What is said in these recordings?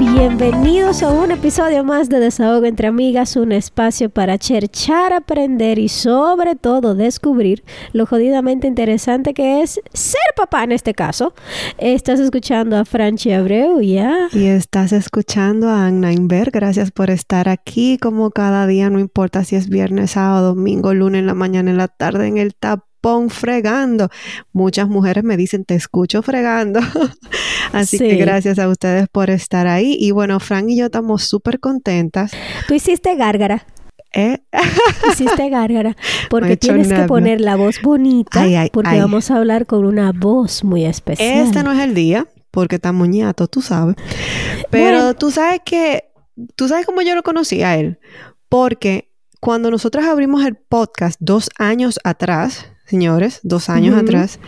Bienvenidos a un episodio más de Desahogo entre Amigas, un espacio para cherchar, aprender y sobre todo descubrir lo jodidamente interesante que es ser papá en este caso. Estás escuchando a Franchi Abreu, ya. Y estás escuchando a Anna Inver. Gracias por estar aquí como cada día, no importa si es viernes, sábado, domingo, lunes en la mañana, en la tarde, en el tap pon fregando. Muchas mujeres me dicen, te escucho fregando. Así que gracias a ustedes por estar ahí. Y bueno, Frank y yo estamos súper contentas. Tú hiciste gárgara. ¿Eh? Hiciste gárgara. Porque tienes que poner la voz bonita. porque vamos a hablar con una voz muy especial. Este no es el día, porque está muñato, tú sabes. Pero tú sabes que. Tú sabes cómo yo lo conocí a él. Porque cuando nosotros abrimos el podcast dos años atrás, señores, dos años atrás,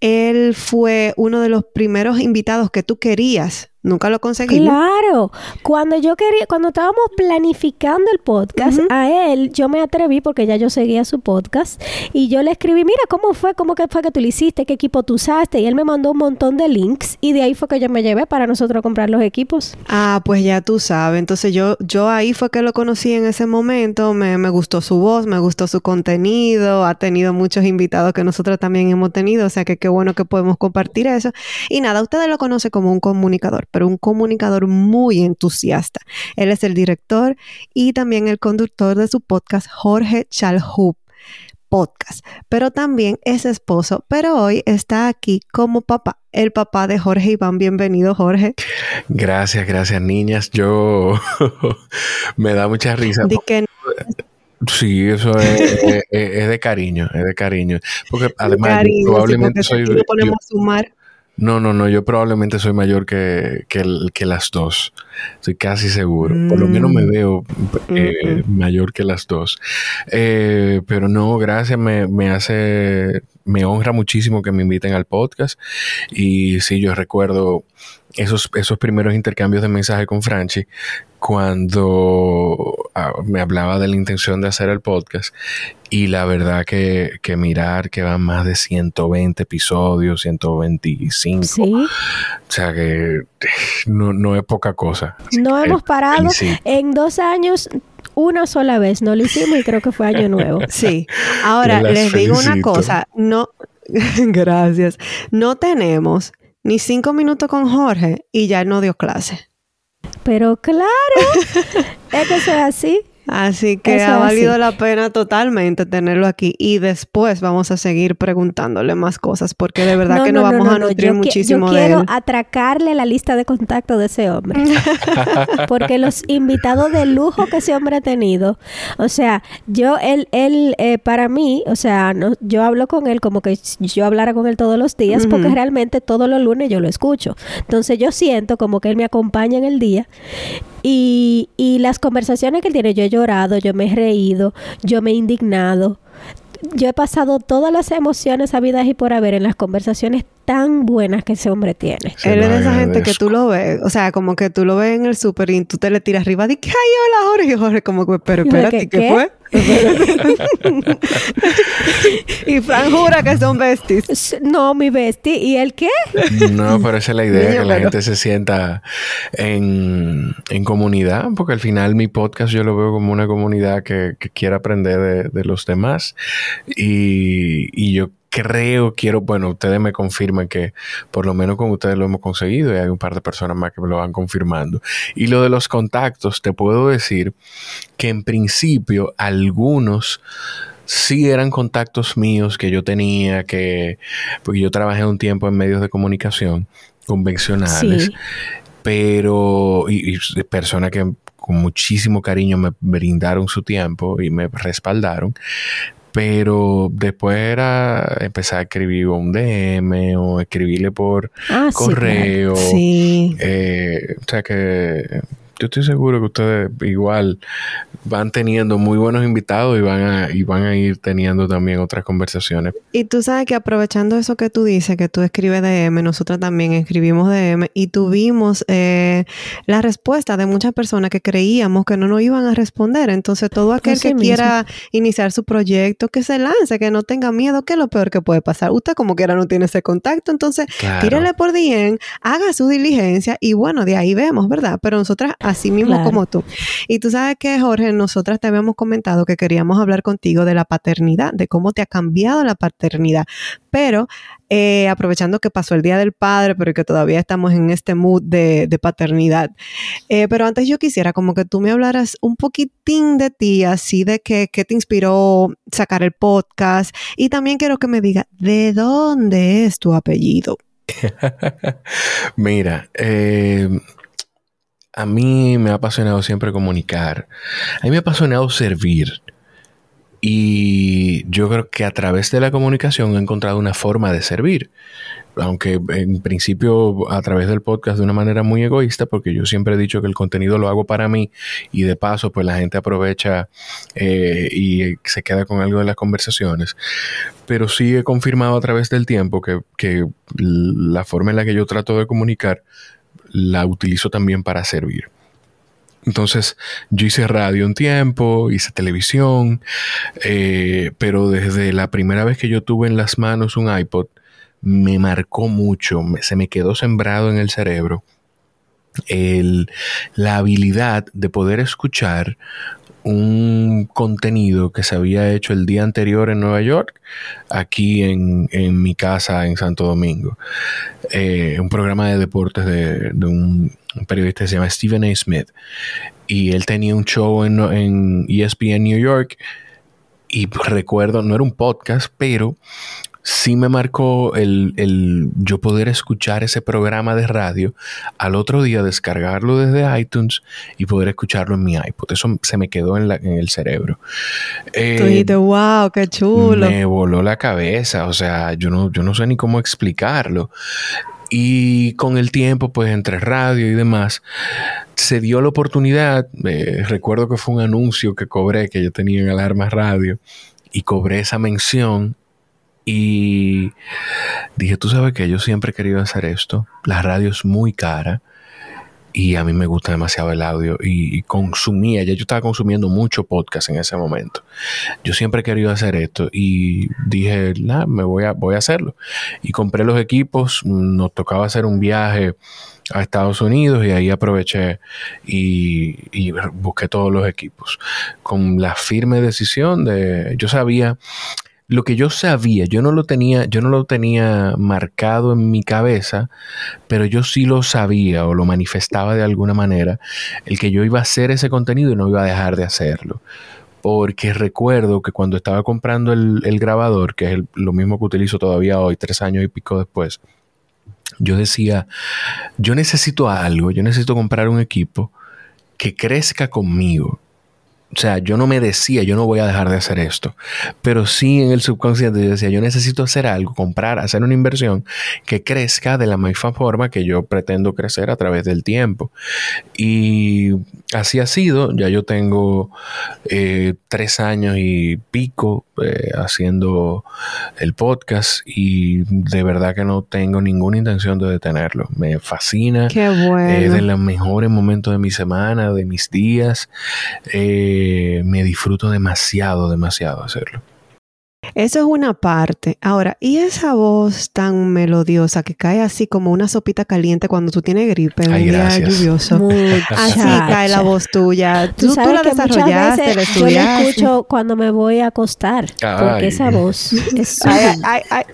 él fue uno de los primeros invitados que tú querías Nunca lo conseguí. Claro. Cuando yo quería, cuando estábamos planificando el podcast, a él yo me atreví porque ya yo seguía su podcast y yo le escribí, mira, ¿cómo fue? ¿Cómo que fue que tú lo hiciste? ¿Qué equipo tú usaste? Y él me mandó un montón de links y de ahí fue que yo me llevé para nosotros comprar los equipos. Ah, pues ya tú sabes. Entonces yo, yo ahí fue que lo conocí en ese momento. Me, me gustó su voz, me gustó su contenido. Ha tenido muchos invitados que nosotros también hemos tenido. O sea que qué bueno que podemos compartir eso. Y nada, ustedes lo conocen como un comunicador pero un comunicador muy entusiasta. Él es el director y también el conductor de su podcast Jorge Chalhub podcast, pero también es esposo, pero hoy está aquí como papá, el papá de Jorge Iván. Bienvenido, Jorge. Gracias, gracias, niñas. Yo me da mucha risa. Sí, eso es, de cariño, es de cariño. Porque además, probablemente soy. sumar no, no, no, yo probablemente soy mayor que, que, las dos. Estoy casi seguro. Por lo menos me mm. veo eh, mayor que las dos. Eh, pero no, gracias, me, me, hace, me honra muchísimo que me inviten al podcast. Y sí, yo recuerdo esos, esos primeros intercambios de mensajes con Franchi cuando ah, me hablaba de la intención de hacer el podcast y la verdad que, que, mirar que van más de 120 episodios, 125. Sí. O sea que no, no es poca cosa. No hemos parado. En dos años una sola vez no lo hicimos y creo que fue año nuevo. Sí. Ahora les digo una cosa, no gracias. No tenemos ni cinco minutos con Jorge y ya no dio clase. Pero claro, es que eso es así. Así que ha valido la pena totalmente tenerlo aquí. Y después vamos a seguir preguntándole más cosas porque de verdad que nos vamos a nutrir muchísimo yo quiero atracarle la lista de contacto de ese hombre. porque los invitados de lujo que ese hombre ha tenido, o sea, yo él él eh, para mí, o sea, no, yo hablo con él como que yo hablara con él todos los días porque realmente todos los lunes yo lo escucho. Entonces yo siento como que él me acompaña en el día y, y las conversaciones que él tiene, yo he llorado, yo me he reído, yo me he indignado. Yo he pasado todas las emociones habidas y por haber en las conversaciones tan buenas que ese hombre tiene. Él es de esa gente que tú lo ves, o sea, como que tú lo ves en el súper y tú te le tiras arriba y que ay, hola Jorge, y Jorge como que, pero espérate, ¿qué, fue? y Fran jura que son besties. No, mi bestie. ¿Y el qué? No, pero esa es la idea, que la gente se sienta en, en, comunidad, porque al final mi podcast yo lo veo como una comunidad que, que quiere aprender de, de los demás. Y, y yo creo, quiero, bueno, ustedes me confirman que por lo menos con ustedes lo hemos conseguido y hay un par de personas más que me lo van confirmando. Y lo de los contactos, te puedo decir que en principio algunos sí eran contactos míos que yo tenía, que, porque yo trabajé un tiempo en medios de comunicación convencionales, pero, y, y personas que con muchísimo cariño me brindaron su tiempo y me respaldaron, pero después era empezar a escribir un DM o escribirle por ah, correo. Sí, eh, o sea que yo estoy seguro que ustedes igual van teniendo muy buenos invitados y van a, y van a ir teniendo también otras conversaciones. Y tú sabes que aprovechando eso que tú dices, que tú escribes DM, nosotros también escribimos DM y tuvimos eh, la respuesta de muchas personas que creíamos que no nos iban a responder. Entonces, todo aquel que quiera iniciar su proyecto, que se lance, que no tenga miedo, que es lo peor que puede pasar. Usted como quiera no tiene ese contacto, entonces tírele por DM, haga su diligencia y bueno, de ahí vemos, ¿verdad? Pero nosotras, así mismo como tú. Y tú sabes que, Jorge, nosotras te habíamos comentado que queríamos hablar contigo de la paternidad, de cómo te ha cambiado la paternidad. Pero eh, aprovechando que pasó el Día del Padre, pero que todavía estamos en este mood de, paternidad. Eh, pero antes yo quisiera como que tú me hablaras un poquitín de ti, así de qué te inspiró sacar el podcast. Y también quiero que me diga, ¿de dónde es tu apellido? Mira, eh, a mí me ha apasionado siempre comunicar. A mí me ha apasionado servir. Y yo creo que a través de la comunicación he encontrado una forma de servir. Aunque en principio a través del podcast de una manera muy egoísta, porque yo siempre he dicho que el contenido lo hago para mí y de paso pues la gente aprovecha eh, y se queda con algo de las conversaciones. Pero sí he confirmado a través del tiempo que, que la forma en la que yo trato de comunicar la utilizo también para servir. Entonces, yo hice radio un tiempo, hice televisión, eh, pero desde la primera vez que yo tuve en las manos un iPod, me marcó mucho, se me quedó sembrado en el cerebro la habilidad de poder escuchar un contenido que se había hecho el día anterior en Nueva York, aquí en, mi casa en Santo Domingo. Eh, un programa de deportes de, un, periodista que se llama Stephen A. Smith. Y él tenía un show en, en ESPN New York. Y recuerdo, no era un podcast, pero sí me marcó el, el, yo poder escuchar ese programa de radio, al otro día descargarlo desde iTunes y poder escucharlo en mi iPod. Eso se me quedó en, la, en el cerebro. Eh, wow, qué chulo. Me voló la cabeza, o sea, yo no, yo no sé ni cómo explicarlo. Y con el tiempo, pues entre radio y demás, se dio la oportunidad. Eh, recuerdo que fue un anuncio que cobré, que yo tenía en Alarma Radio, y cobré esa mención y dije, tú sabes que yo siempre he querido hacer esto. La radio es muy cara y a mí me gusta demasiado el audio y, consumía, ya yo estaba consumiendo mucho podcast en ese momento. Yo siempre he querido hacer esto y dije, nah, me voy a, voy a hacerlo. Y compré los equipos, nos tocaba hacer un viaje a Estados Unidos y ahí aproveché y, y, busqué todos los equipos con la firme decisión de, yo sabía lo que yo sabía, yo no lo tenía, yo no lo tenía marcado en mi cabeza, pero yo sí lo sabía o lo manifestaba de alguna manera, el que yo iba a hacer ese contenido y no iba a dejar de hacerlo. Porque recuerdo que cuando estaba comprando el, grabador, que es lo mismo que utilizo todavía hoy, tres años y pico después, yo decía, yo necesito algo, yo necesito comprar un equipo que crezca conmigo o sea, yo no me decía, yo no voy a dejar de hacer esto, pero sí en el subconsciente yo decía, yo necesito hacer algo, comprar, hacer una inversión que crezca de la misma forma que yo pretendo crecer a través del tiempo. Y así ha sido, ya yo tengo eh, tres años y pico eh, haciendo el podcast y de verdad que no tengo ninguna intención de detenerlo. Me fascina. Qué bueno. Es de los mejores momentos de mi semana, de mis días. Eh, me disfruto demasiado, demasiado hacerlo. Eso es una parte. Ahora, ¿y esa voz tan melodiosa que cae así como una sopita caliente cuando tú tienes gripe en un día lluvioso? así cae la voz tuya. Tú, la desarrollaste, la Yo la escucho cuando me voy a acostar. Porque esa voz es ay, ay,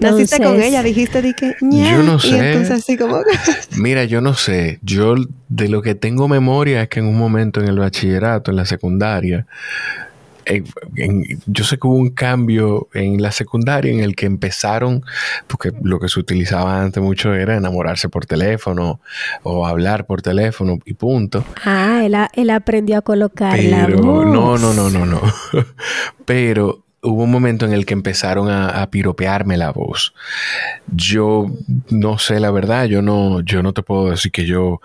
Naciste con ella, dijiste di que Yo no sé. Y entonces así como Mira, yo no sé. Yo de lo que tengo memoria es que en un momento en el bachillerato, en la secundaria, yo sé que hubo un cambio en la secundaria en el que empezaron, porque lo que se utilizaba antes mucho era enamorarse por teléfono o hablar por teléfono y punto. Ah, él, él aprendió a colocar la voz. No, no, no, no, no. Pero hubo un momento en el que empezaron a, piropearme la voz. Yo no sé la verdad, yo no, yo no te puedo decir que yo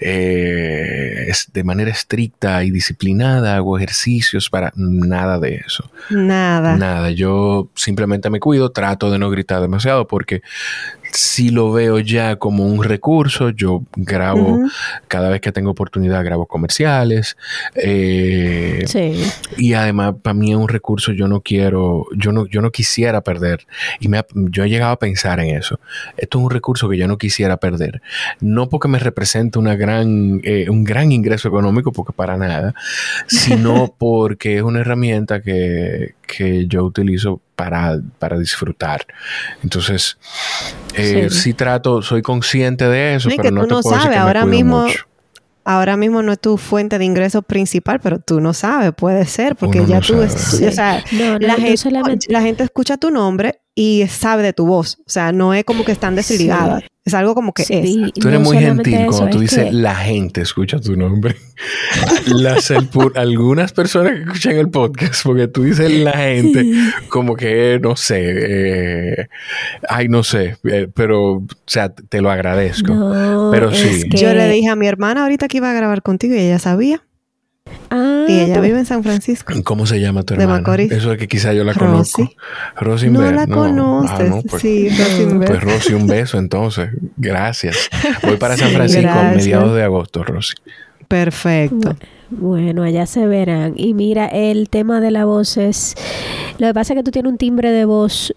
eh, de manera estricta y disciplinada, hago ejercicios para nada de eso. Nada. Nada, yo simplemente me cuido, trato de no gritar demasiado porque si lo veo ya como un recurso. Yo grabo, cada vez que tengo oportunidad, grabo comerciales. Eh, sí. Y además, para mí es un recurso, yo no quiero, yo no, yo no quisiera perder. Y me yo he llegado a pensar en eso. Esto es un recurso que yo no quisiera perder. No porque me represente una gran, eh, un gran ingreso económico, porque para nada, sino porque es una herramienta que, que yo utilizo para, para disfrutar. Entonces, eh, sí. trato, soy consciente de eso, pero no te puedo decir que ahora mismo. Ahora mismo no es tu fuente de ingreso principal, pero tú no sabes, puede ser, porque ya tú, o sea, la, gente, la gente escucha tu nombre y sabe de tu voz, o sea, no es como que están desligadas. Es algo como que es. Tú eres muy gentil cuando tú dices la gente escucha tu nombre. Las, algunas personas que escuchan el podcast, porque tú dices la gente, como que no sé, eh, ay, no sé, eh, pero, o sea, te lo agradezco. pero sí. Yo le dije a mi hermana ahorita que iba a grabar contigo y ella sabía. Ah, y ella vive en San Francisco. ¿Cómo se llama tu hermana? De Macorís. Eso es que quizá yo la conozco. Rosy. No la conoces. Ah, pues, sí, Rosy Pues Rosy, un beso entonces. Gracias. Voy para San Francisco a mediados de agosto, Rosy. Perfecto. Bueno, allá se verán. Y mira, el tema de la voz es... Lo que pasa es que tú tienes un timbre de voz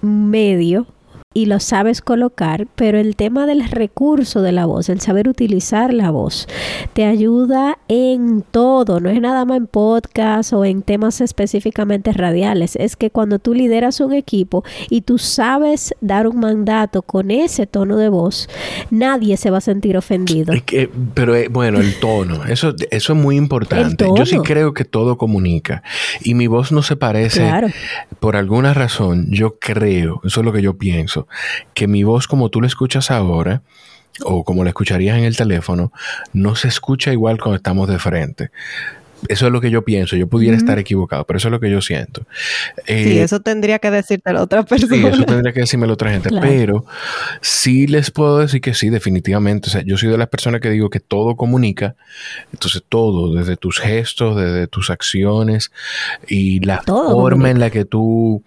medio y lo sabes colocar, pero el tema del recurso de la voz, el saber utilizar la voz, te ayuda en todo, no es nada más en podcast o en temas específicamente radiales, es que cuando tú lideras un equipo y tú sabes dar un mandato con ese tono de voz, nadie se va a sentir ofendido. pero eh, bueno, el tono, eso, eso es muy importante. Yo sí creo que todo comunica y mi voz no se parece por alguna razón, yo creo, eso es lo que yo pienso que mi voz como tú la escuchas ahora, o como la escucharías en el teléfono, no se escucha igual cuando estamos de frente. Eso es lo que yo pienso. Yo pudiera estar equivocado, pero eso es lo que yo siento. sí, eh, eso tendría que decirte la otra persona. Sí, eso tendría que decirme la otra gente. Pero sí les puedo decir que sí, definitivamente. O sea, yo soy de las personas que digo que todo comunica. Entonces, todo, desde tus gestos, desde tus acciones y la forma en la que tú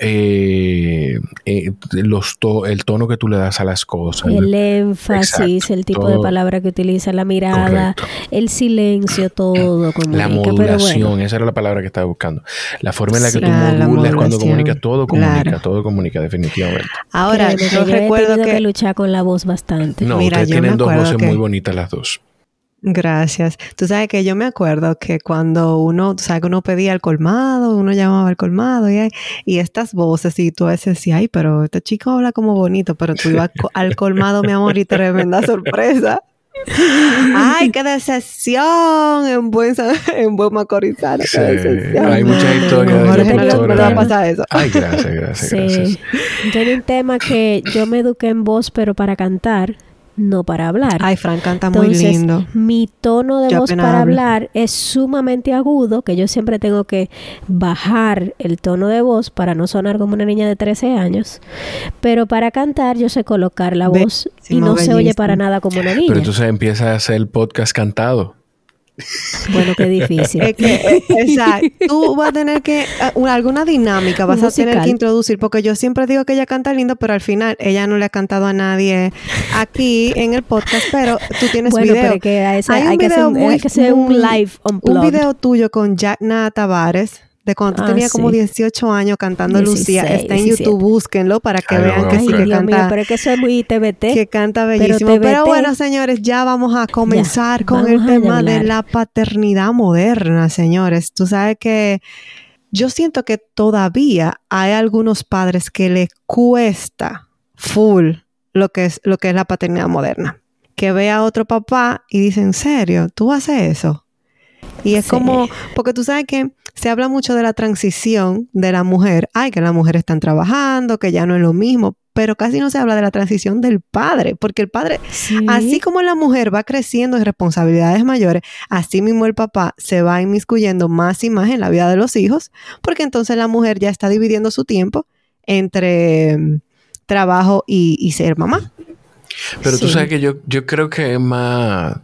eh, eh, los el tono que tú le das a las cosas. El énfasis, el tipo de palabra que utiliza, la mirada, el silencio, todo. la modulación, esa era la palabra que estaba buscando. La forma en la que tú modulas cuando comunicas, todo comunica, todo comunica definitivamente. Ahora, yo, recuerdo que... luchar con la voz bastante. No, Mira, ustedes tienen dos voces muy bonitas las dos. Gracias. Tú sabes que yo me acuerdo que cuando uno, tú sabes que uno pedía al colmado, uno llamaba al colmado y, y estas voces y tú a veces decías, ay, pero este chico habla como bonito, pero tú ibas al colmado, mi amor, y tremenda sorpresa. Ay, qué decepción en buen, en buen macorizano. Sí, hay muchas historias de no, va a pasar eso. Ay, gracias, gracias, sí. gracias. Tiene un tema que yo me eduqué en voz, pero para cantar no para hablar. Ay, Fran canta muy lindo. Mi tono de voz para hablar es sumamente agudo, que yo siempre tengo que bajar el tono de voz para no sonar como una niña de 13 años. Pero para cantar yo sé colocar la voz y no se oye para nada como una niña. Pero entonces empieza a hacer el podcast cantado. Bueno, qué difícil. Es que, eh, exacto. Tú vas a tener que, uh, alguna dinámica vas a tener que introducir, porque yo siempre digo que ella canta lindo, pero al final ella no le ha cantado a nadie aquí en el podcast, pero tú tienes bueno, video. Pero que hay, un video que hay que hacer un live Un video tuyo con Jack Tavares de cuando tú ah, tenías como 18 años cantando Lucía. Está en YouTube, búsquenlo para que vean que sí que Dios canta. Mío, pero es que eso es muy TBT. Que canta bellísimo. Pero, bueno, señores, ya vamos a comenzar con el tema de la paternidad moderna, señores. Tú sabes que yo siento que todavía hay algunos padres que les cuesta full lo que es, lo que es la paternidad moderna. Que ve a otro papá y dice, ¿en serio? ¿Tú haces eso? Y es como, porque tú sabes que se habla mucho de la transición de la mujer. Ay, que las mujeres están trabajando, que ya no es lo mismo, pero casi no se habla de la transición del padre, porque el padre, así como la mujer va creciendo en responsabilidades mayores, así mismo el papá se va inmiscuyendo más y más en la vida de los hijos, porque entonces la mujer ya está dividiendo su tiempo entre mm, trabajo y ser mamá. Pero tú sabes que yo, yo creo que más,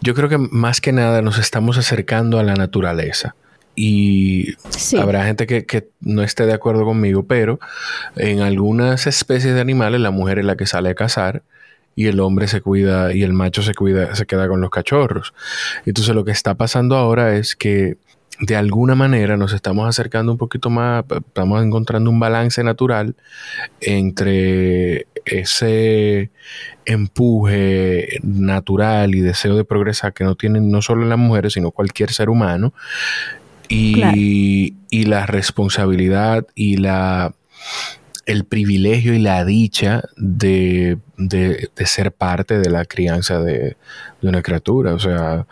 yo creo que más que nada nos estamos acercando a la naturaleza. Y habrá gente que, que, no esté de acuerdo conmigo, pero en algunas especies de animales la mujer es la que sale a cazar y el hombre se cuida y el macho se cuida, se queda con los cachorros. Entonces lo que está pasando ahora es que de alguna manera nos estamos acercando un poquito más, estamos encontrando un balance natural entre ese empuje natural y deseo de progresar que no tienen no solo las mujeres, sino cualquier ser humano, y, y la responsabilidad y la el privilegio y la dicha de, de, ser parte de la crianza de, de, una criatura. O sea,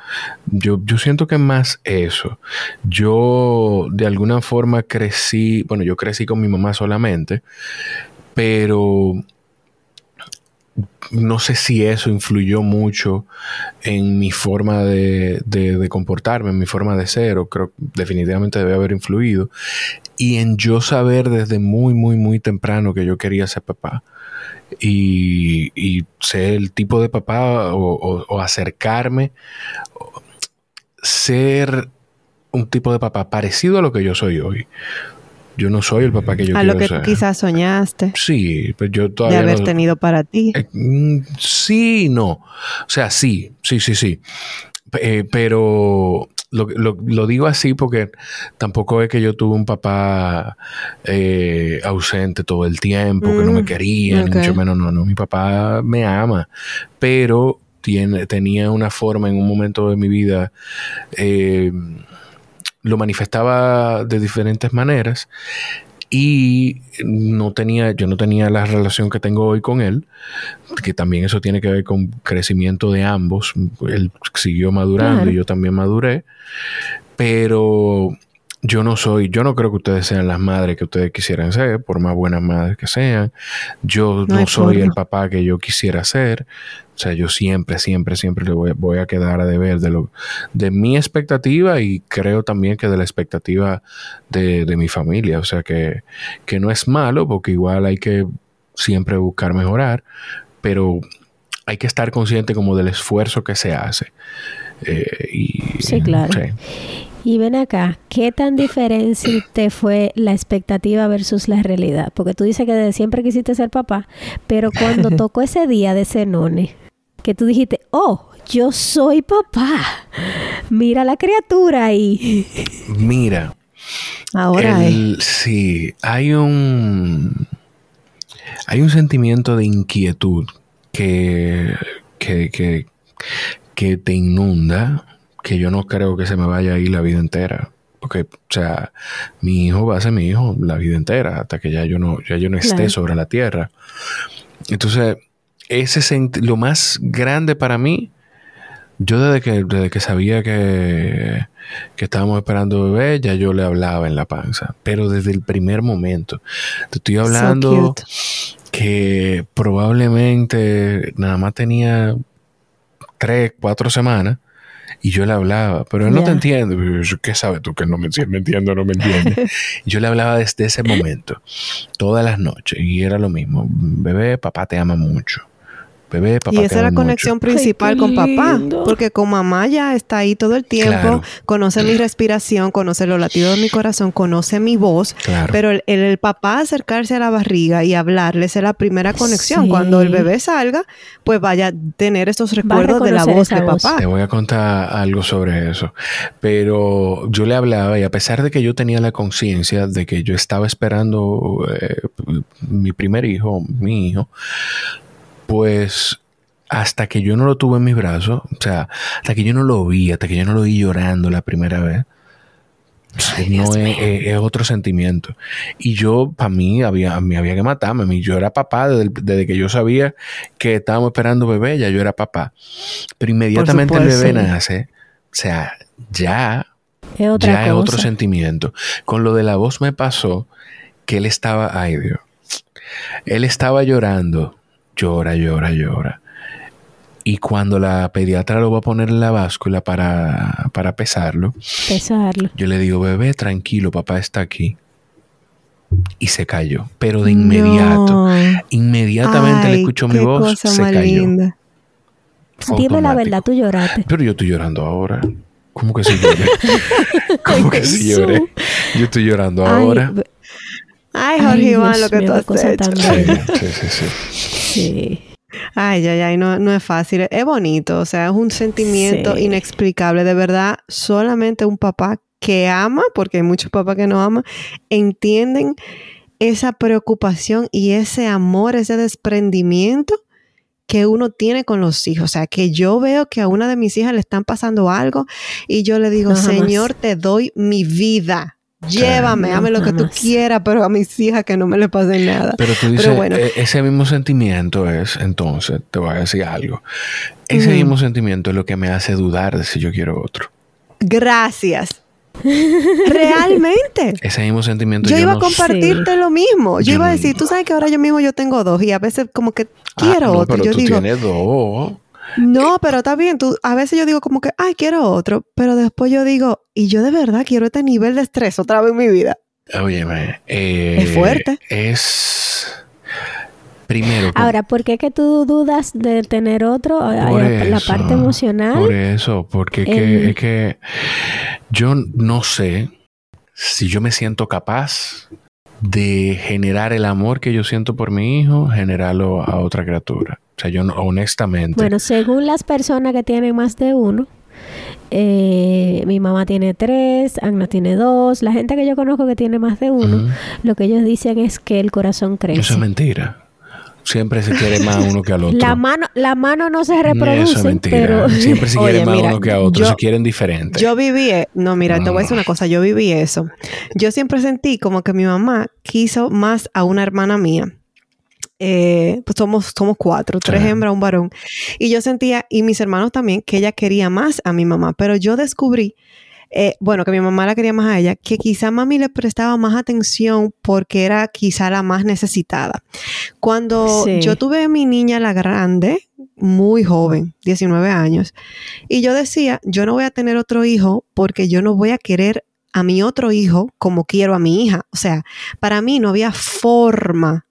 yo, yo siento que más eso. Yo de alguna forma crecí, bueno, yo crecí con mi mamá solamente, pero no sé si eso influyó mucho en mi forma de, comportarme, en mi forma de ser, o creo definitivamente debe haber influido, y en yo saber desde muy, muy, muy temprano que yo quería ser papá. Y, ser el tipo de papá o acercarme, ser un tipo de papá parecido a lo que yo soy hoy. Yo no soy el papá que yo a lo que quizás soñaste. Sí, pero yo todavía. De haber tenido para ti. Eh, mm, sí, no. O sea, sí, sí, sí, sí. Eh, pero lo, digo así porque tampoco es que yo tuve un papá eh, ausente todo el tiempo, que no me mm, quería, ni mucho menos. No, no. Mi papá me ama, pero tiene, tenía una forma en un momento de mi vida lo manifestaba de diferentes maneras y no tenía, yo no tenía la relación que tengo hoy con él, que también eso tiene que ver con crecimiento de ambos. Él siguió madurando y yo también maduré, pero yo no soy, yo no creo que ustedes sean las madres que ustedes quisieran ser, por más buenas madres que sean. Yo no, soy el papá que yo quisiera ser. O sea, yo siempre, siempre, siempre le voy, a quedar a deber de, lo, de mi expectativa y creo también que de la expectativa de, mi familia. O sea, que, que no es malo porque igual hay que siempre buscar mejorar, pero hay que estar consciente como del esfuerzo que se hace. Eh, y, sí, claro. Y ven acá, ¿qué tan diferente fue la expectativa versus la realidad? Porque tú dices que desde siempre quisiste ser papá, pero cuando tocó ese día de Zenone, que tú dijiste, oh, yo soy papá, mira la criatura ahí. Mira. Ahora Sí, hay un. Hay un sentimiento de inquietud que, que, que, que te inunda que yo no creo que se me vaya a ir la vida entera. Porque, o sea, mi hijo va a ser mi hijo la vida entera, hasta que ya yo no, ya yo no esté sobre la tierra. Entonces, ese lo más grande para mí, yo desde que, desde que sabía que, que estábamos esperando bebé, ya yo le hablaba en la panza. Pero desde el primer momento. Te estoy hablando que probablemente nada más tenía tres, cuatro semanas y yo le hablaba, pero él no te entiende. ¿Qué sabes tú que no me, me entiende o no me entiende? yo le hablaba desde ese momento, todas las noches, y era lo mismo. Bebé, papá te ama mucho y esa es la conexión principal con papá, porque con mamá ya está ahí todo el tiempo, conoce mi respiración, conoce los latidos de mi corazón, conoce mi voz, pero el, papá acercarse a la barriga y hablarle es la primera conexión. Cuando el bebé salga, pues vaya a tener estos recuerdos de la voz de papá. Te voy a contar algo sobre eso, pero yo le hablaba y a pesar de que yo tenía la conciencia de que yo estaba esperando eh, mi primer hijo, mi hijo, pues hasta que yo no lo tuve en mis brazos, o sea, hasta que yo no lo vi, hasta que yo no lo vi llorando la primera vez, no es, otro sentimiento. Y yo, para mí, había, me había que matarme. Yo era papá desde, que yo sabía que estábamos esperando bebé, ya yo era papá. Pero inmediatamente el bebé nace, o sea, ya, ya es otro sentimiento. Con lo de la voz me pasó que él estaba, ay Dios, él estaba llorando llora, llora, llora. Y cuando la pediatra lo va a poner en la báscula para, para pesarlo, pesarlo, yo le digo, bebé, tranquilo, papá está aquí. y se cayó, pero de inmediato. Inmediatamente le escuchó mi voz, se cayó. Dime la verdad, tú lloraste. Pero yo estoy llorando ahora. ¿Cómo que sí lloré? ¿Cómo que sí lloré? Yo estoy llorando ahora. Ay, Jorge Iván, lo que tú has hecho. Sí, sí, sí, sí. Ay, ay, ay, no, no es fácil. Es bonito, o sea, es un sentimiento inexplicable. De verdad, solamente un papá que ama, porque hay muchos papás que no aman, entienden esa preocupación y ese amor, ese desprendimiento que uno tiene con los hijos. O sea, que yo veo que a una de mis hijas le están pasando algo y yo le digo, Señor, te doy mi vida. Llévame, hame lo que tú quieras, pero a mis hijas que no me le pase nada. Pero tú dices, e-, ese mismo sentimiento es, entonces, te voy a decir algo. Ese mismo sentimiento es lo que me hace dudar de si yo quiero otro. Gracias. Realmente. Ese mismo sentimiento. Yo, iba a compartirte lo mismo. Yo, iba a decir, tú sabes que ahora yo mismo yo tengo dos y a veces como que quiero ah, otro. Pero yo tú tienes dos. No, pero está bien. Tú, a veces yo digo como que, ay, quiero otro. Pero después yo digo, y yo de verdad quiero este nivel de estrés otra vez en mi vida. Oye, eh, es fuerte. Es Primero. Ahora, ¿por qué que tú dudas de tener otro? la parte emocional. Por eso, porque es que yo no sé si yo me siento capaz de generar el amor que yo siento por mi hijo, generarlo a otra criatura. O sea, yo honestamente. Bueno, según las personas que tienen más de uno, eh, mi mamá tiene tres, Agna tiene dos, la gente que yo conozco que tiene más de uno, lo que ellos dicen es que el corazón crece. Eso es mentira. Siempre se quiere más a uno que al otro. La mano, la mano no se reproduce. Eso es mentira. Siempre se quiere más a uno que a otro. se quieren diferentes. Yo viví, e, no, mira, te voy a decir una cosa. Yo viví eso. Yo siempre sentí como que mi mamá quiso más a una hermana mía. Eh, pues somos, somos cuatro, tres hembras, un varón. Y yo sentía, y mis hermanos también, que ella quería más a mi mamá. Pero yo descubrí eh, bueno, que mi mamá la quería más a ella, que quizá mami le prestaba más atención porque era quizá la más necesitada. Cuando yo tuve a mi niña la grande, muy joven, 19 años, y yo decía, yo no voy a tener otro hijo porque yo no voy a querer a mi otro hijo como quiero a mi hija. O sea, para mí no había forma.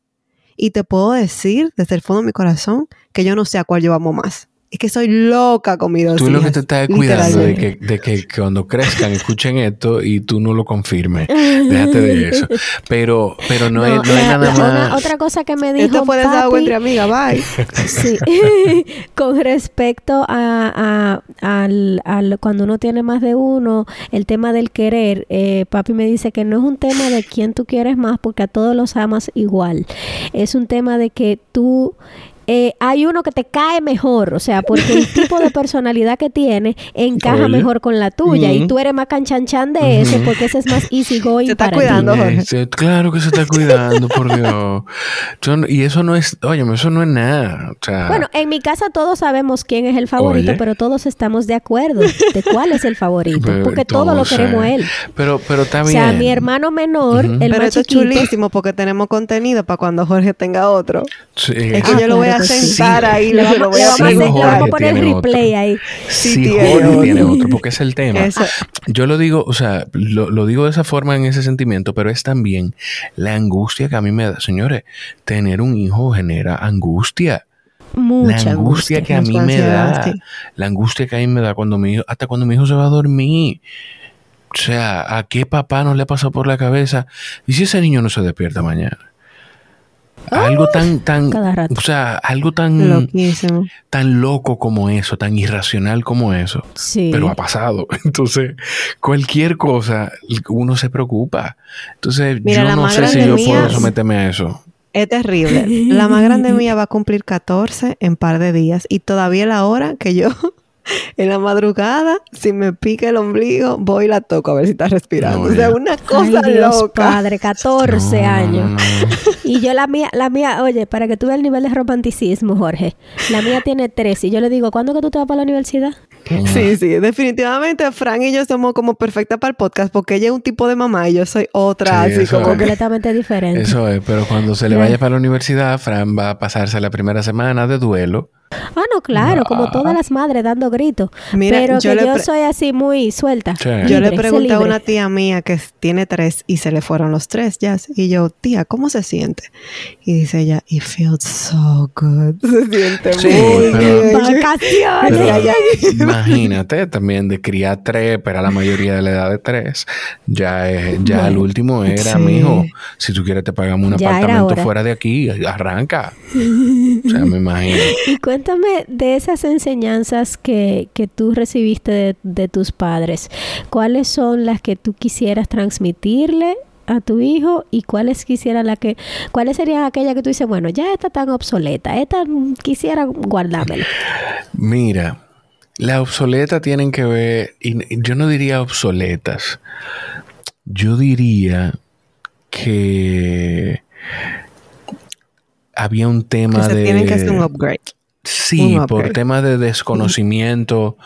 Y te puedo decir desde el fondo de mi corazón que yo no sé a cuál yo amo más es que soy loca con mi Tú lo que te estás cuidando de que, de que, cuando crezcan escuchen esto y tú no lo confirmes. Déjate de eso. Pero, pero no, es, no nada más. otra cosa que me dijo. Esto puede ser algo entre amigas, bye. sí. con respecto a, al, al, cuando uno tiene más de uno, el tema del querer, eh, papi me dice que no es un tema de quién tú quieres más porque a todos los amas igual. Es un tema de que tú eh, hay uno que te cae mejor, o sea, porque el tipo de personalidad que tiene encaja mejor con la tuya y tú eres más canchanchan de ese porque ese es más easy going se está cuidando, Jorge. claro que se está cuidando, por Dios. y eso no es, oye, eso no es nada. bueno, en mi casa todos sabemos quién es el favorito, pero todos estamos de acuerdo de cuál es el favorito, porque todo lo queremos a él. Pero, pero bien. O sea, mi hermano menor, el pero más es chulísimo porque tenemos contenido para cuando Jorge tenga otro. Sí. Es que yo lo voy a sentar ahí, le, vamos, a, hacer, vamos a poner el replay ahí. Sí, Jorge tiene otro, porque es el tema. Yo lo digo, o sea, lo, lo, digo de esa forma en ese sentimiento, pero es también la angustia que a mí me da. Señores, tener un hijo genera angustia. Mucha la angustia, que a mí me da, la angustia que a mí me da cuando mi hijo, hasta cuando mi hijo se va a dormir. O sea, ¿a qué papá no le ha pasado por la cabeza? ¿Y si ese niño no se despierta mañana? Algo tan, tan, o sea, algo tan, tan loco como eso, tan irracional como eso. Sí. Pero ha pasado. Entonces, cualquier cosa, uno se preocupa. Entonces, yo no sé si yo puedo someterme a eso. Es terrible. La más grande mía va a cumplir 14 en par de días y todavía la hora que yo en la madrugada, si me pica el ombligo, voy y la toco a ver si está respirando. o sea, una cosa loca. padre, 14 años. y yo la mía, la mía, oye, para que tú veas el nivel de romanticismo, Jorge. La mía tiene 13 y yo le digo, ¿cuándo que tú te vas para la universidad? Sí, sí, definitivamente Fran y yo somos como perfectas para el podcast porque ella es un tipo de mamá y yo soy otra, Sí, así eso como es. completamente diferente. Eso es, pero cuando se le vaya para la universidad, Fran va a pasarse la primera semana de duelo. Ah, no, claro, como todas las madres dando gritos. Mira, pero yo que yo soy así muy suelta. Sí. Yo le pregunté a una tía mía que tiene tres y se le fueron los tres ya. Y yo, tía, ¿cómo se siente? Y dice ella, it feels so good. Se siente Sí, muy pero- bien. Vacaciones. Pero imagínate también de criar tres, pero la mayoría de la edad de tres. Ya es, ya Bueno, el último era, sí. mijo, si tú quieres te pagamos un Ya apartamento fuera de aquí, arranca. O sea, me imagino. Cuéntame de esas enseñanzas que, que tú recibiste de, de tus padres. ¿Cuáles son las que tú quisieras transmitirle a tu hijo y cuáles quisiera la que cuáles serían aquellas que tú dices, bueno, ya está tan obsoleta, esta quisiera guardármela. Mira, las obsoletas tienen que ver, y yo no diría obsoletas, yo diría que había un Que tema se de... tienen que hacer un upgrade. Sí, por temas de desconocimiento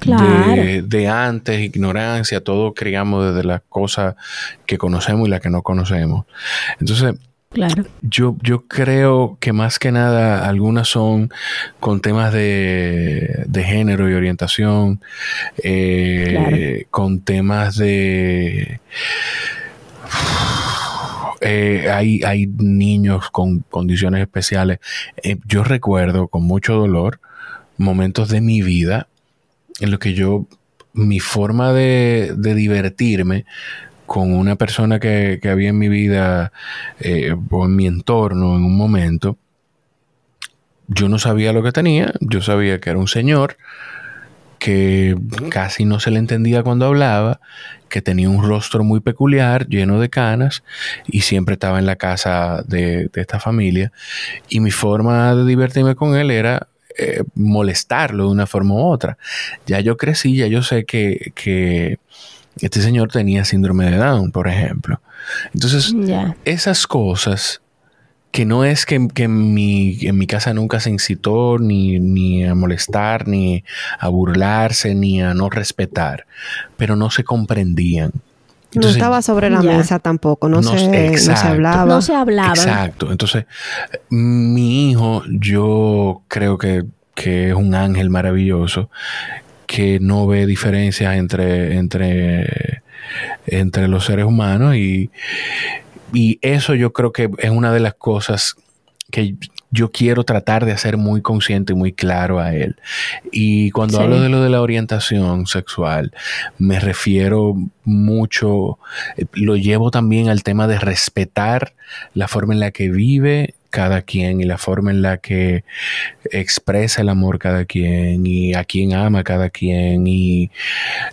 Claro. de, de antes, ignorancia, todo criamos desde las cosas que conocemos y las que no conocemos. Entonces, Claro. yo, yo creo que más que nada algunas son con temas de, de género y orientación, eh, con temas de... eh, hay, hay niños con condiciones especiales. Eh, yo recuerdo con mucho dolor momentos de mi vida en los que yo, mi forma de, de divertirme con una persona que, que había en mi vida eh, o en mi entorno en un momento, yo no sabía lo que tenía, yo sabía que era un señor que casi no se le entendía cuando hablaba, que tenía un rostro muy peculiar, lleno de canas, y siempre estaba en la casa de, de esta familia. Y mi forma de divertirme con él era eh, molestarlo de una forma u otra. Ya yo crecí, ya yo sé que, que este señor tenía síndrome de Down, por ejemplo. Entonces, esas cosas que no es que, que en, mi, en mi casa nunca se incitó ni, ni a molestar, ni a burlarse, ni a no respetar, pero no se comprendían. No estaba sobre la Ya. mesa tampoco, no, No, se, no se exacto. hablaba. No se hablaban. Exacto. Entonces, mi hijo, yo creo que, que es un ángel maravilloso que no ve diferencias entre, entre, entre los seres humanos y, y eso yo creo que es una de las cosas que yo quiero tratar de hacer muy consciente y muy claro a él. Y cuando Sí. hablo de lo de la orientación sexual, me refiero mucho, eh, lo llevo también al tema de respetar la forma en la que vive cada quien y la forma en la que expresa el amor cada quien y a quien ama cada quien y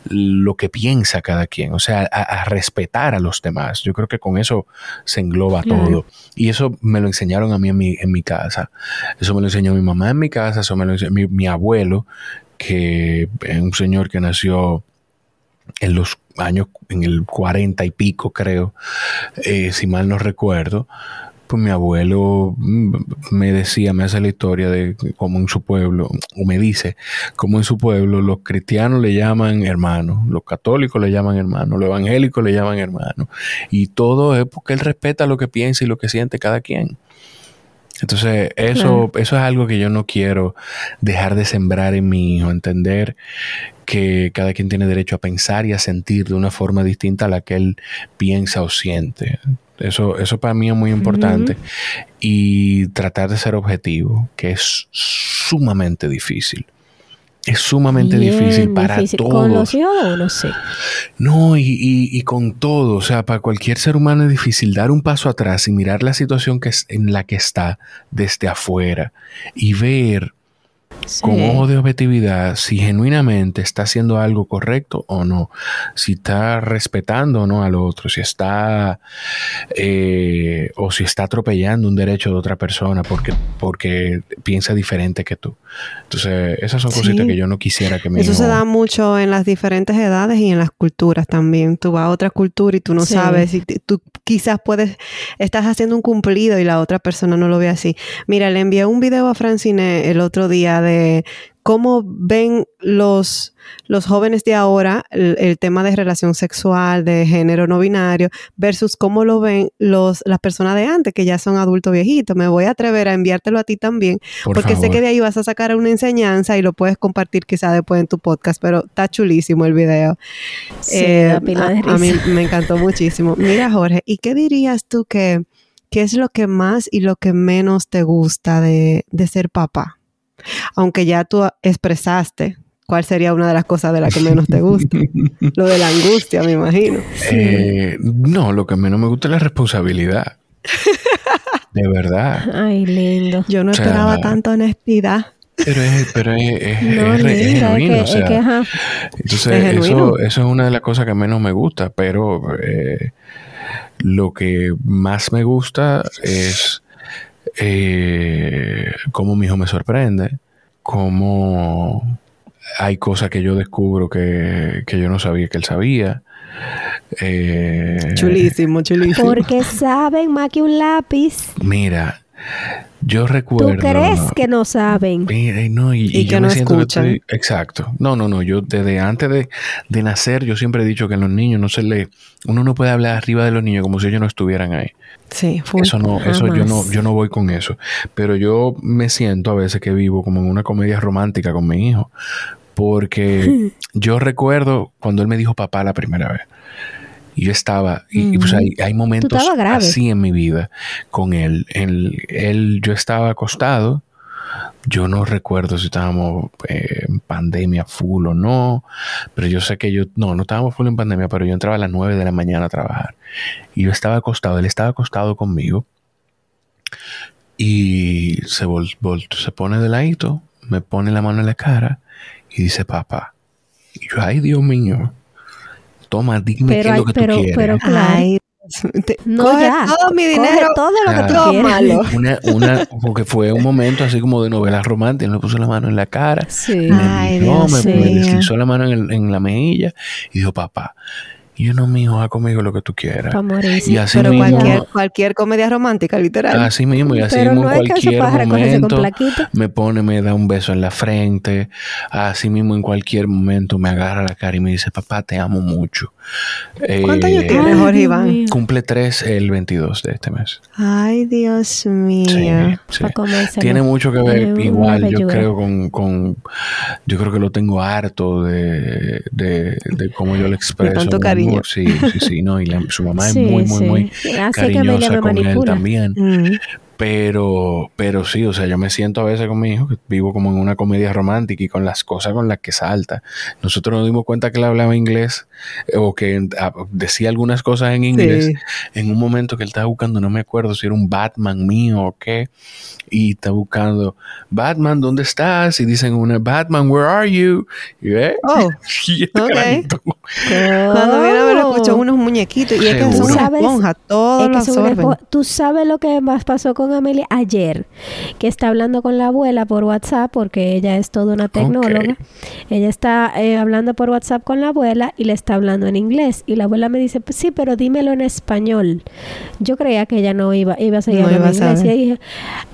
lo que piensa cada quien, o sea, a, a respetar a los demás. Yo creo que con eso se engloba Claro. todo. Y eso me lo enseñaron a mí en mi, en mi casa. Eso me lo enseñó mi mamá en mi casa, eso me lo enseñó mi, mi abuelo, que es un señor que nació en los años, en el 40 y pico creo, eh, si mal no recuerdo, pues mi abuelo me decía, me hace la historia de cómo en su pueblo, o me dice, cómo en su pueblo los cristianos le llaman hermano, los católicos le llaman hermano, los evangélicos le llaman hermano. Y todo es porque él respeta lo que piensa y lo que siente cada quien. Entonces, eso, eso es algo que yo no quiero dejar de sembrar en mi hijo, entender que cada quien tiene derecho a pensar y a sentir de una forma distinta a la que él piensa o siente. Eso, eso para mí es muy importante. Y tratar de ser objetivo, que es sumamente difícil. Es sumamente Bien difícil para difícil. todos. Con los hijos de uno, sí. No, y, y- y con todo, o sea, para cualquier ser humano es difícil dar un paso atrás y mirar la situación que es, en la que está desde afuera y ver Sí. con ojo de objetividad si genuinamente está haciendo algo correcto o no, si está respetando o no al otro, si está eh, o si está atropellando un derecho de otra persona porque, porque piensa diferente que tú. Entonces, esas son Sí. cositas que yo no quisiera que mi Eso hijo- se da mucho en las diferentes edades y en las culturas también. Tú vas a otra cultura y tú no Sí. sabes si t- tú quizás puedes, estás haciendo un cumplido y la otra persona no lo ve así. Mira, le envié un video a Francine el otro día de cómo ven los, los jóvenes de ahora el, tema de relación sexual, de género no binario, versus cómo lo ven los, las personas de antes, que ya son adultos viejitos. Me voy a atrever a enviártelo a ti también, porque sé que de ahí vas a sacar una enseñanza y lo puedes compartir quizá después en tu podcast, pero está chulísimo el video. Eh, a, a mí me encantó muchísimo. Mira, Jorge, ¿y qué dirías tú que, qué es lo que más y lo que menos te gusta de, de ser papá? Aunque ya tú expresaste cuál sería una de las cosas de las que menos te gusta. lo de la angustia, me imagino. Eh, no, lo que menos me gusta es la responsabilidad. de verdad. Ay, lindo. Yo no esperaba tanta honestidad. Pero es, pero es, genuino. entonces, Eso, eso es una de las cosas que menos me gusta, pero eh, lo que más me gusta es eh, cómo mi hijo me sorprende, cómo hay cosas que yo descubro que, yo no sabía que él sabía. Eh, chulísimo, chulísimo. Porque saben más que un lápiz. Mira, yo recuerdo. ¿Tú crees que no saben? no, y, que no escuchan. exacto. No, no, no. Yo desde antes de, de, nacer, yo siempre he dicho que a los niños no se le. Uno no puede hablar arriba de los niños como si ellos no estuvieran ahí. Sí, Eso no, eso yo no, yo no voy con eso. Pero yo me siento a veces que vivo como en una comedia romántica con mi hijo. Porque yo recuerdo cuando él me dijo papá la primera vez. Y yo estaba, y, pues hay, hay momentos así en mi vida con él. él. Yo estaba acostado, yo no recuerdo si estábamos eh, en pandemia full o no, pero yo sé que yo, no, no estábamos full en pandemia, pero yo entraba a las 9 de la mañana a trabajar. Y yo estaba acostado, él estaba acostado conmigo. Y se, se pone de ladito, me pone la mano en la cara y dice, papá. Y yo, ay, Dios mío toma, dime qué es lo que tú quieres. Pero claro. no coge ya. todo mi dinero. todo lo que tú quieras. Una, una, porque fue un momento así como de novela romántica. Me puso la mano en la cara. Sí. Me, Ay, Dios me, me, deslizó la mano en, el, en la mejilla y dijo, papá, y yo no, mijo, haz conmigo lo que tú quieras. Y así Pero mismo, cualquier, cualquier comedia romántica, literal. Así mismo, y así mismo en cualquier momento me pone, me da un beso en la frente. Así mismo en cualquier momento me agarra la cara y me dice, papá, te amo mucho. ¿Cuántos años eh, tiene Jorge Iván? Cumple tres el 22 de este mes. Ay, Dios mío. Sí, Tiene mucho que ver, igual, yo creo, con, con, Yo creo que lo tengo harto de, de, de cómo yo le expreso. De tanto cariño. Sí, sí, sí, no, y su mamá es muy, muy, muy cariñosa con él también. Mm. Pero, pero sí, o sea, yo me siento a veces con mi hijo, que vivo como en una comedia romántica y con las cosas con las que salta. Nosotros nos dimos cuenta que él hablaba inglés eh, o que ah, decía algunas cosas en inglés en un momento que él estaba buscando, no me acuerdo si era un Batman mío o qué, y está buscando Batman, ¿dónde estás? Y dicen una Batman, where are you? Y ve, oh, okay. Cuando viene a ver, escuchó unos muñequitos y es que son una esponja, todo lo Tú sabes lo que más pasó con Amelia ayer, que está hablando con la abuela por WhatsApp, porque ella es toda una tecnóloga. Ella está eh, hablando por WhatsApp con la abuela y le está hablando en inglés. Y la abuela me dice, pues sí, pero dímelo en español. Yo creía que ella no iba, iba a seguir en inglés. Y dije,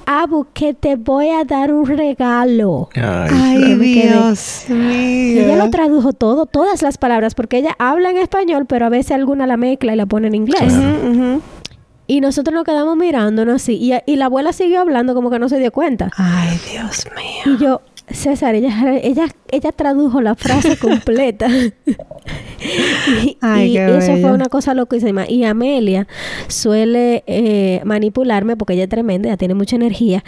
Abu, que te voy a dar un regalo. Ay, Dios mío. ella lo tradujo todo, todas las palabras, porque ella habla en español, pero a veces alguna la mezcla y la pone en inglés. Y nosotros nos quedamos mirándonos así. Y, y, la abuela siguió hablando como que no se dio cuenta. Ay, Dios mío. Y yo, César, ella, ella, ella tradujo la frase completa. y, Ay, eso fue una cosa loquísima. Y Amelia suele eh, manipularme porque ella es tremenda, ella tiene mucha energía.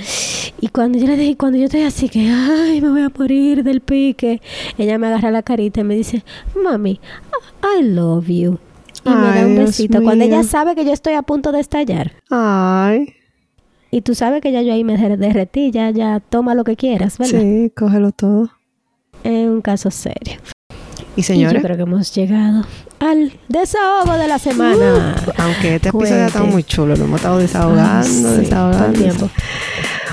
Y cuando yo le dije, cuando yo estoy así que, ay, me voy a morir del pique, ella me agarra la carita y me dice, mami, I love you y me da un besito. Cuando ella sabe que yo estoy a punto de estallar. Ay. Y tú sabes que ya yo ahí me derretí, ya, ya toma lo que quieras, ¿verdad? Sí, cógelo todo. Es un caso serio. Y señores. yo creo que hemos llegado al desahogo de la semana. Uh, aunque este episodio ha estado muy chulo, lo hemos estado desahogando, desahogando. Tiempo.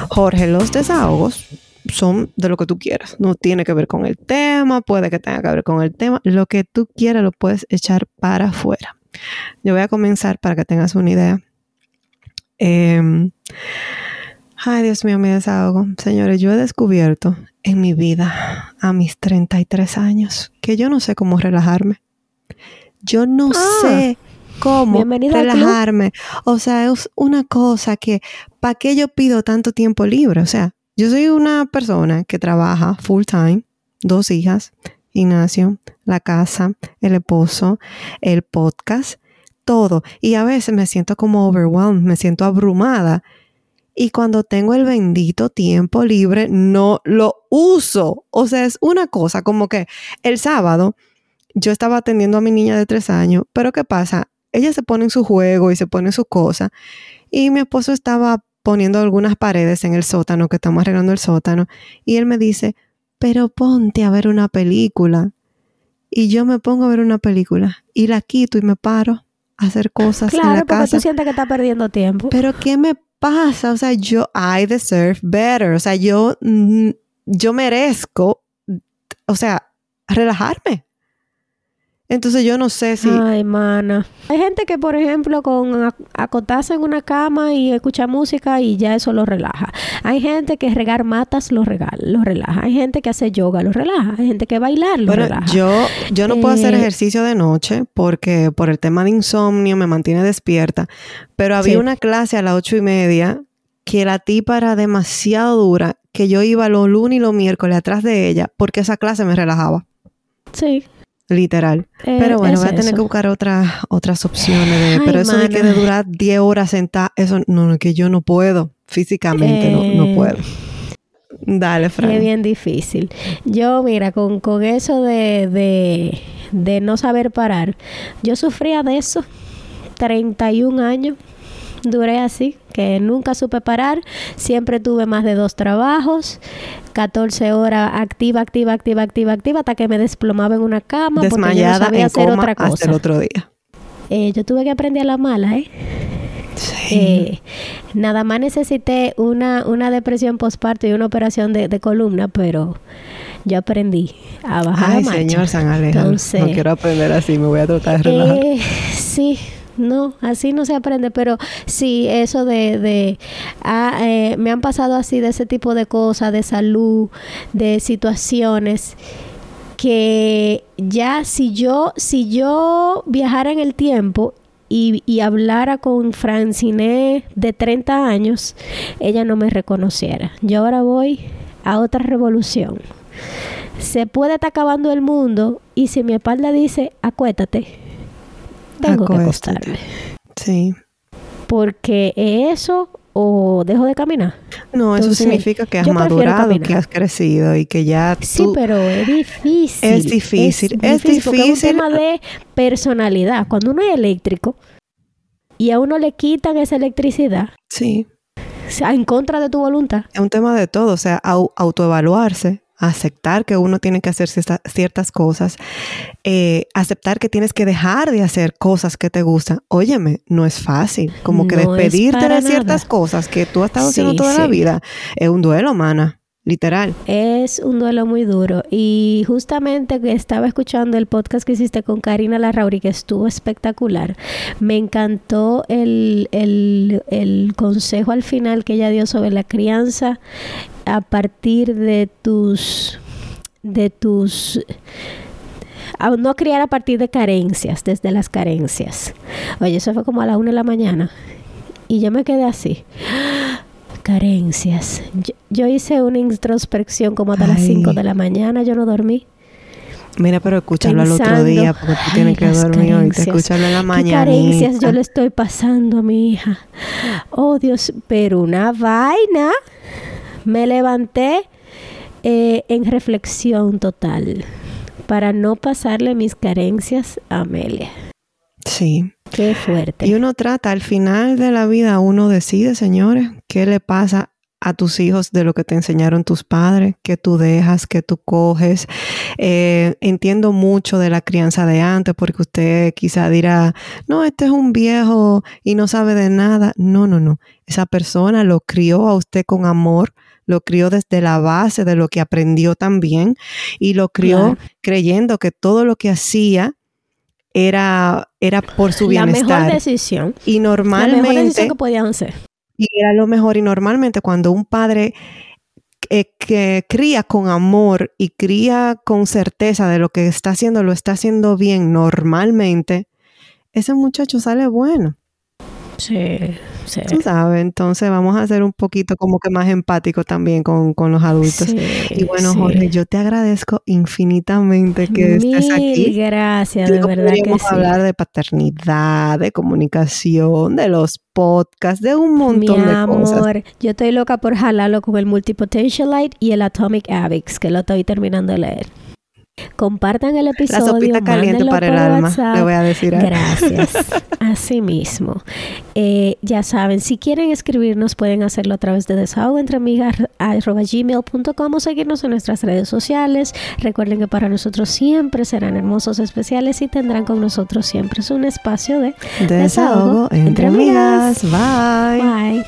Jorge, los desahogos son de lo que tú quieras. No tiene que ver con el tema, puede que tenga que ver con el tema. Lo que tú quieras lo puedes echar para afuera. Yo voy a comenzar para que tengas una idea. Em, ay, Dios mío, me desahogo. Señores, yo he descubierto en mi vida a mis 33 años que yo no sé cómo relajarme. Yo no Ah, sé cómo bienvenida relajarme. O sea, es una cosa que, ¿para qué yo pido tanto tiempo libre? O sea, yo soy una persona que trabaja full time, dos hijas, Ignacio, la casa, el esposo, el podcast, todo. Y a veces me siento como overwhelmed, me siento abrumada. Y cuando tengo el bendito tiempo libre, no lo uso. O sea, es una cosa como que el sábado yo estaba atendiendo a mi niña de tres años, pero ¿qué pasa? Ella se pone en su juego y se pone en su cosa. Y mi esposo estaba poniendo algunas paredes en el sótano, que estamos arreglando el sótano. Y él me dice, pero ponte a ver una película. Y yo me pongo a ver una película y la quito y me paro a hacer cosas en Claro, la porque casa. tú sientes que estás perdiendo tiempo. Pero ¿qué me pasa? O sea, yo, I deserve better. O sea, yo, mm, yo merezco, o sea, relajarme. Entonces yo no sé si... Ay, mana. Hay gente que, por ejemplo, con ac- acotarse en una cama y escuchar música y ya eso lo relaja. Hay gente que regar matas lo, regal, lo relaja. Hay gente que hace yoga lo relaja. Hay gente que bailar lo Bueno, relaja. yo, yo no puedo hacer Eh, ejercicio de noche porque por el tema de insomnio me mantiene despierta. Pero había Sí. una clase a las ocho y media que la tipa era demasiado dura que yo iba los lunes y los miércoles atrás de ella porque esa clase me relajaba, Sí. Literal. eh, Pero bueno, voy a tener eso. que buscar otras otras opciones. De, Ay, pero eso de que de durar 10 horas sentada, eso no, no, que yo no puedo. Físicamente no, no Eh, puedo. Dale, Fran. Es bien difícil. Yo, mira, con, con eso de, de, de no saber parar, yo sufría de eso 31 años. Duré así, que nunca supe parar. Siempre tuve más de dos trabajos, 14 horas activa, activa, activa, activa, activa, hasta que me desplomaba en una cama porque yo no Desmayada sabía en hacer coma otra hasta cosa. el otro día. Eh, yo tuve que aprender a la mala, ¿eh? Sí. Eh, nada más necesité una, una depresión postparto y una operación de, de columna, pero yo aprendí a bajar Ay, la señor San Alejandro. Entonces, no quiero aprender así, me voy a tratar de relajar. eh, sí, no, así no se aprende, pero sí, eso de, de ah, eh, me han pasado así de ese tipo de cosas, de salud, de situaciones que ya si yo, si yo viajara en el tiempo y, y hablara con Francine de 30 años, ella no me reconociera. Yo ahora voy a otra revolución. Se puede estar acabando el mundo y si mi espalda dice, acuéstate, tengo que acostarme. Sí. Porque eso o dejo de caminar. No, eso significa que has madurado, caminar. que has crecido y que ya Sí, pero es difícil. Es difícil, es porque Es un difícil. tema de personalidad. Cuando uno es eléctrico y a uno le quitan esa electricidad Sí. o sea, en contra de tu voluntad. Es un tema de todo, o sea, au- autoevaluarse, aceptar que uno tiene que hacer cierta- ciertas cosas, eh, aceptar que tienes que dejar de hacer cosas que te gustan. Óyeme, no es fácil, como que No despedirte de ciertas nada. cosas que tú has estado haciendo Sí, toda la vida es un duelo, mana, literal. Es un duelo muy duro. Y justamente que estaba escuchando el podcast que hiciste con Karina Larrauri, que estuvo espectacular. Me encantó el, el, el consejo al final que ella dio sobre la crianza a partir de tus de tus a no criar a partir de carencias, desde las carencias. Oye, eso fue como a la una de la mañana. Y yo me quedé así. Carencias. Yo, yo hice una introspección como hasta las Ay. 5 de la mañana, yo no dormí. Mira, pero escúchalo al otro día porque tú tienes que las dormir carencias. escúchalo en la ¿Qué mañana. carencias yo le estoy pasando a mi hija? Oh, Dios, pero una vaina. Me levanté eh, en reflexión total para no pasarle mis carencias a Amelia. Sí. Qué fuerte. Y uno trata, al final de la vida, uno decide, señores, qué le pasa a tus hijos de lo que te enseñaron tus padres, que tú dejas, que tú coges. Eh, entiendo mucho de la crianza de antes, porque usted quizá dirá, no, este es un viejo y no sabe de nada. No, no, no. Esa persona lo crió a usted con amor, lo crió desde la base de lo que aprendió también y lo crió Claro. creyendo que todo lo que hacía era, era por su la bienestar. mejor decisión. Y La mejor normalmente, decisión que podían hacer. y era lo mejor, y normalmente cuando un padre eh, que cría con amor y cría con certeza de lo que está haciendo, lo está haciendo bien normalmente, ese muchacho sale bueno. Sí, sí. Tú sabes, entonces vamos a ser un poquito como que más empático también con, los adultos. y bueno, Jorge, yo te agradezco infinitamente que estés aquí. gracias, de verdad que sí. hablar de paternidad, de comunicación, de los podcasts, de un montón de cosas. Yo estoy loca por jalarlo con el Multipotentialite y el Atomic Habits, que lo estoy terminando de leer. Compartan el episodio. La sopita caliente para el alma, le voy a decir. Gracias. Así mismo. Eh, ya saben, si quieren escribirnos, pueden hacerlo a través de desahogoentreamigas.gmail.com o seguirnos en nuestras redes sociales. Recuerden que para nosotros siempre serán hermosos especiales y tendrán con nosotros siempre un espacio de desahogo, entre, amigas. Bye. Bye.